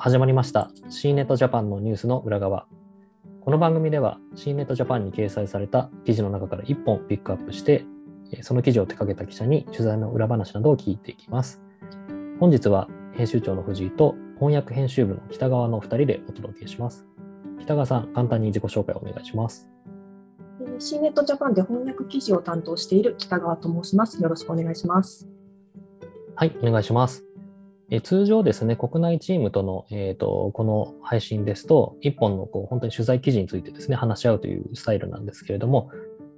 始まりました。C ネットジャパンのニュースの裏側。この番組では C ネットジャパンに掲載された記事の中から1本ピックアップしてその記事を手掛けた記者に取材の裏話などを聞いていきます。本日は編集長の藤井と翻訳編集部の北川の2人でお届けします。北川さん簡単に自己紹介をお願いします。C ネットジャパンで翻訳記事を担当している北川と申します。よろしくお願いします。はい、お願いします。え通常ですね、国内チームとの、えーと、この配信ですと、一本のこう本当に取材記事についてですね、話し合うというスタイルなんですけれども、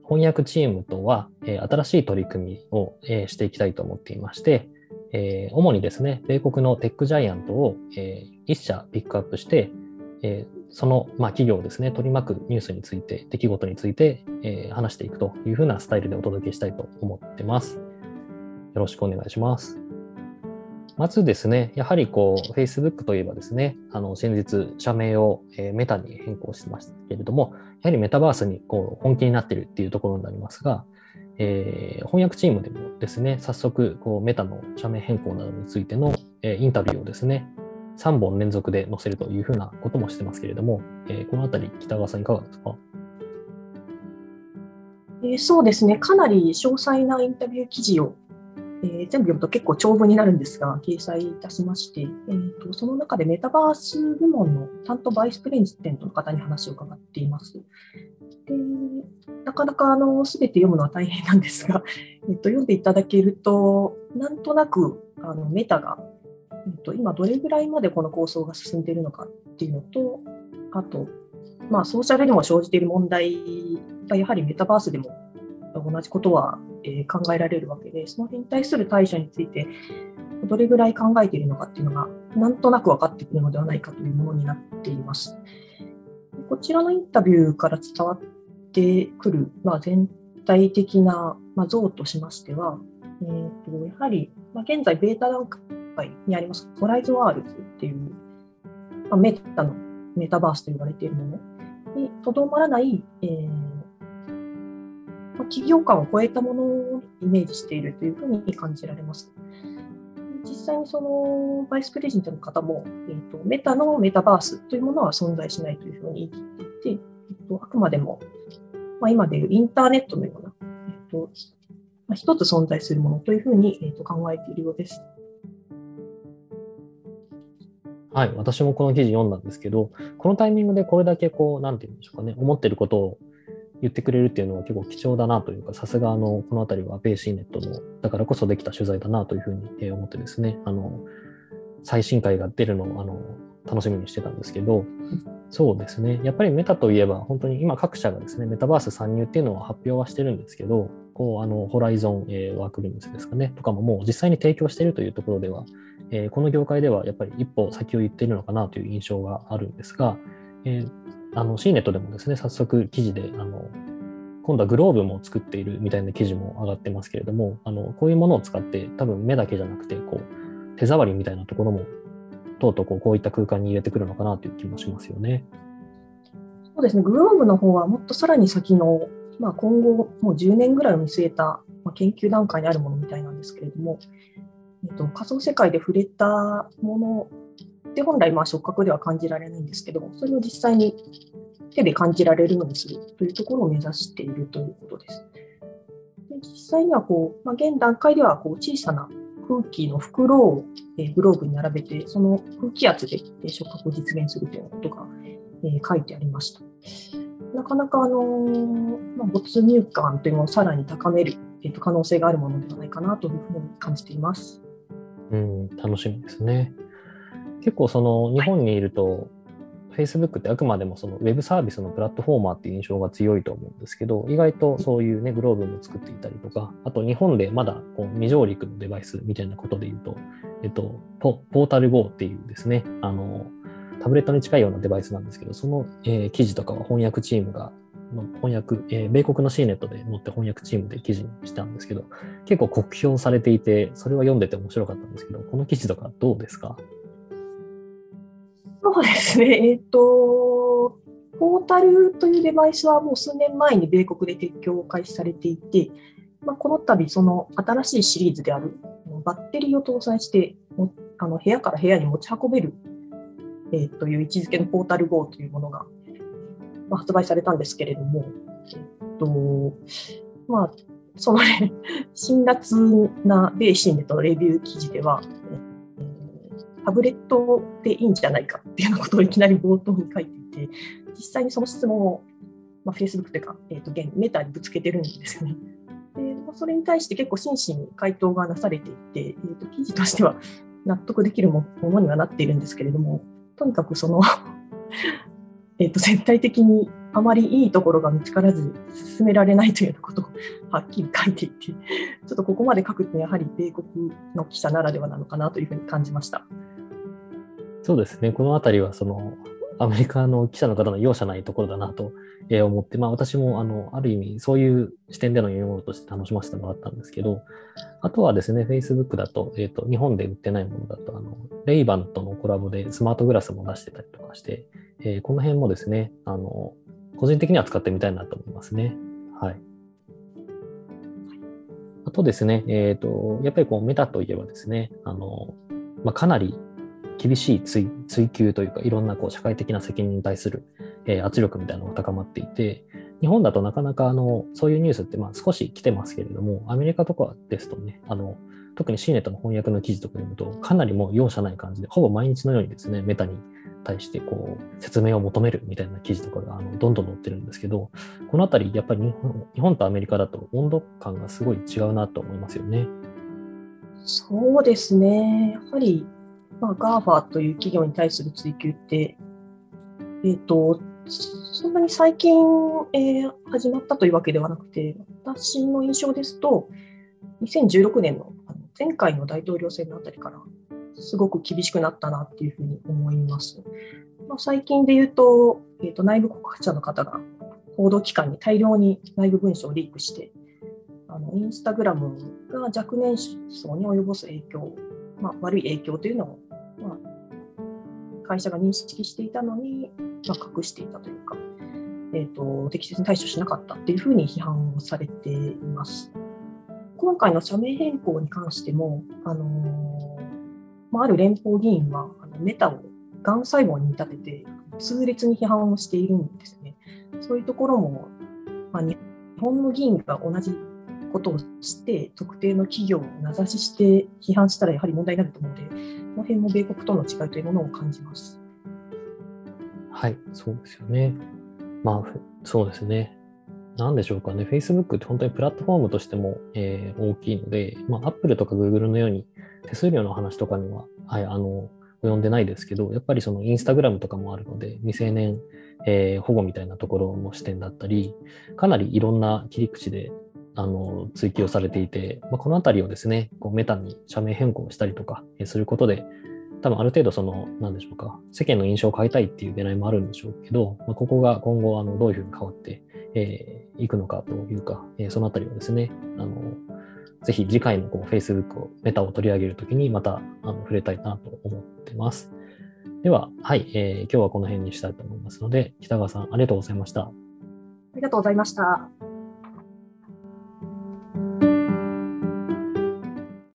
翻訳チームとは、え、新しい取り組みを、え、していきたいと思っていまして、え、主にですね、米国のテックジャイアントを、え1社ピックアップして、えその、ま、企業をですね、取り巻くニュースについて、出来事について、え話していくというふうなスタイルでお届けしたいと思ってます。よろしくお願いします。まずですね、やはりこう、Facebook といえばですね、あの、先日、社名を、えー、メタに変更してましたけれども、やはりメタバースにこう本気になっているっていうところになりますが、えー、翻訳チームでもですね、早速、こう、メタの社名変更などについての、えー、インタビューをですね、3本連続で載せるというふうなこともしてますけれども、えー、このあたり、北川さんいかがですか？えー、そうですね、かなり詳細なインタビュー記事をえー、全部読むと結構長文になるんですが、掲載いたしまして、えーと、その中でメタバース部門の担当バイスプレジデントの方に話を伺っています。でなかなかあの全て読むのは大変なんですが、えーと、読んでいただけると、なんとなくあのメタが、えーと、今どれぐらいまでこの構想が進んでいるのかっていうのと、あと、まあ、ソーシャルにも生じている問題がやはりメタバースでも同じことはえ考えられるわけで、その辺に対する対処について、どれぐらい考えているのかっていうのが、なんとなく分かってくるのではないかというものになっています。こちらのインタビューから伝わってくる、まあ、全体的な、ま像としましては、えーと、やはり、ま現在、ベータ段階にあります、ホライズワールズっていう、まあメタのメタバースと言われているものにとどまらない、えー企業間を超えたものをイメージしているというふうに感じられます。実際にそのバイスプレジントの方も、えーと、メタのメタバースというものは存在しないというふうに言っていて、えーと、あくまでも、まあ、今でいうインターネットのような、えーとまあ、一つ存在するものというふうに、えー、と考えているようです。はい、私もこの記事読んだんですけど、このタイミングでこれだけこう、なんていうんでしょうかね、思ってることを言ってくれるっていうのは結構貴重だなというか、さすがあの、この辺りはベーシーネットの、だからこそできた取材だなというふうに思ってですね、あの、最新回が出るのをあの楽しみにしてたんですけど、そうですね、やっぱりメタといえば、本当に今各社がですね、メタバース参入っていうのを発表はしてるんですけど、こう、あの、ホライゾン、えー、ワークルームズですかね、とかももう実際に提供しているというところでは、えー、この業界ではやっぱり一歩先を言っているのかなという印象があるんですが、えー、あの C ネットでもですね、早速記事で、あの、今度はグローブも作っているみたいな記事も上がってますけれども、あの、こういうものを使って、多分目だけじゃなくて、こう、手触りみたいなところも、とうとうこうこういった空間に入れてくるのかなという気もしますよね。そうですね、グローブの方はもっとさらに先の、まあ、今後、もう10年ぐらいを見据えた、まあ、研究段階にあるものみたいなんですけれども、えっと、仮想世界で触れたもので本来まあ触覚では感じられないんですけど、それを実際に手で感じられるようにするというところを目指しているということです。で実際にはこう、まあ、現段階ではこう小さな空気の袋をグローブに並べて、その空気圧で触覚を実現するということが書いてありました。なかなかあの、まあ、没入感というのをさらに高める、えっと、可能性があるものではないかなというふうに感じています。うん、楽しみですね。結構その日本にいると、Facebook ってあくまでもそのウェブサービスのプラットフォーマーっていう印象が強いと思うんですけど、意外とそういうね、グローブも作っていたりとか、あと日本でまだこう未上陸のデバイスみたいなことで言うと、えっと、ポータル GO っていうですね、あの、タブレットに近いようなデバイスなんですけど、その、えー、記事とかは翻訳チームが、の翻訳、えー、米国の C ネットで載って翻訳チームで記事にしたんですけど、結構酷評されていて、それは読んでて面白かったんですけど、この記事とかどうですか？そうですね。えっ、と、ポータルというデバイスはもう数年前に米国で撤去を開始されていて、まあ、この度、その新しいシリーズであるバッテリーを搭載して、あの部屋から部屋に持ち運べるえー、という位置づけのポータル GO というものが、まあ、発売されたんですけれども、えっとまあ、そのね、辛辣な米新ネとレビュー記事では、タブレットでいいんじゃないかっていうようなことをいきなり冒頭に書いていて、実際にその質問を、まあ、Facebook というか、えーと、現メタにぶつけてるんですよね。でそれに対して結構真摯に回答がなされていて、えーと、記事としては納得できるものにはなっているんですけれども、とにかくその えと全体的にあまりいいところが見つからず進められないというようなことをはっきり書いていて、ちょっとここまで書くとやはり米国の記者ならではなのかなというふうに感じました。そうですね、このあたりはそのアメリカの記者の方の容赦ないところだなと思って、まあ、私もあのある意味そういう視点での読み物として楽しませてもらったんですけど、あとはですね、Facebook だと、えーと、日本で売ってないものだとあの、レイバンとのコラボでスマートグラスも出してたりとかして、えー、この辺もですね、あの個人的には使ってみたいなと思いますね。はい。あとですね、えっ、ー、と、やっぱりこうメタといえばですね、あの、まあ、かなり厳しい追追求というか、いろんなこう社会的な責任に対する、え、圧力みたいなのが高まっていて、日本だとなかなかあのそういうニュースってまあ少し来てますけれども、アメリカとかですとね、あの特に C ネットの翻訳の記事とか読むと、かなりもう容赦ない感じで、ほぼ毎日のようにですね、メタに対してこう説明を求めるみたいな記事とかがあのどんどん載ってるんですけど、このあたり、やっぱり日本日本とアメリカだと温度感がすごい違うなと思いますよね。そうですね。やはりまあ、GAFA という企業に対する追及って、えっ、ー、と、そんなに最近、えー、始まったというわけではなくて、私の印象ですと、2016年の前回の大統領選のあたりから、すごく厳しくなったなっていうふうに思います。まあ、最近で言うと、えーと、内部告発者の方が報道機関に大量に内部文書をリークして、あのインスタグラムが若年層に及ぼす影響、まあ、悪い影響というのをまあ、会社が認識していたのに、まあ、隠していたというか、えーと、適切に対処しなかったっていうふうに批判をされています。今回の社名変更に関しても、あのまあ、ある連邦議員はあのメタをがん細胞に見立てて痛烈に批判をしているんですね。そういうところも、まあ、日本の議員が同じことをして特定の企業を名指しして批判したらやはり問題になると思うので、この辺も米国との違いというものを感じます。はい、そうですよね。まあ、そうですね。なんでしょうかね。Facebook って本当にプラットフォームとしても、えー、大きいので、まあ、Apple とか Google のように手数料の話とかには、はい、あの、及んでないですけど、やっぱりそのインスタグラムとかもあるので、未成年、えー、保護みたいなところの視点だったり、かなりいろんな切り口であの追記をされていて、まあ、このあたりをですね、こうメタに社名変更したりとかすることで、多分ある程度その、なんでしょうか、世間の印象を変えたいっていう狙いもあるんでしょうけど、まあ、ここが今後あのどういうふうに変わってい、えー、くのかというか、えー、そのあたりをですね、あのぜひ次回のこう Facebook を、メタを取り上げるときにまたあの触れたいなと思ってます。では、はい、えー、今日はこの辺にしたいと思いますので、北川さんありがとうございました。ありがとうございました。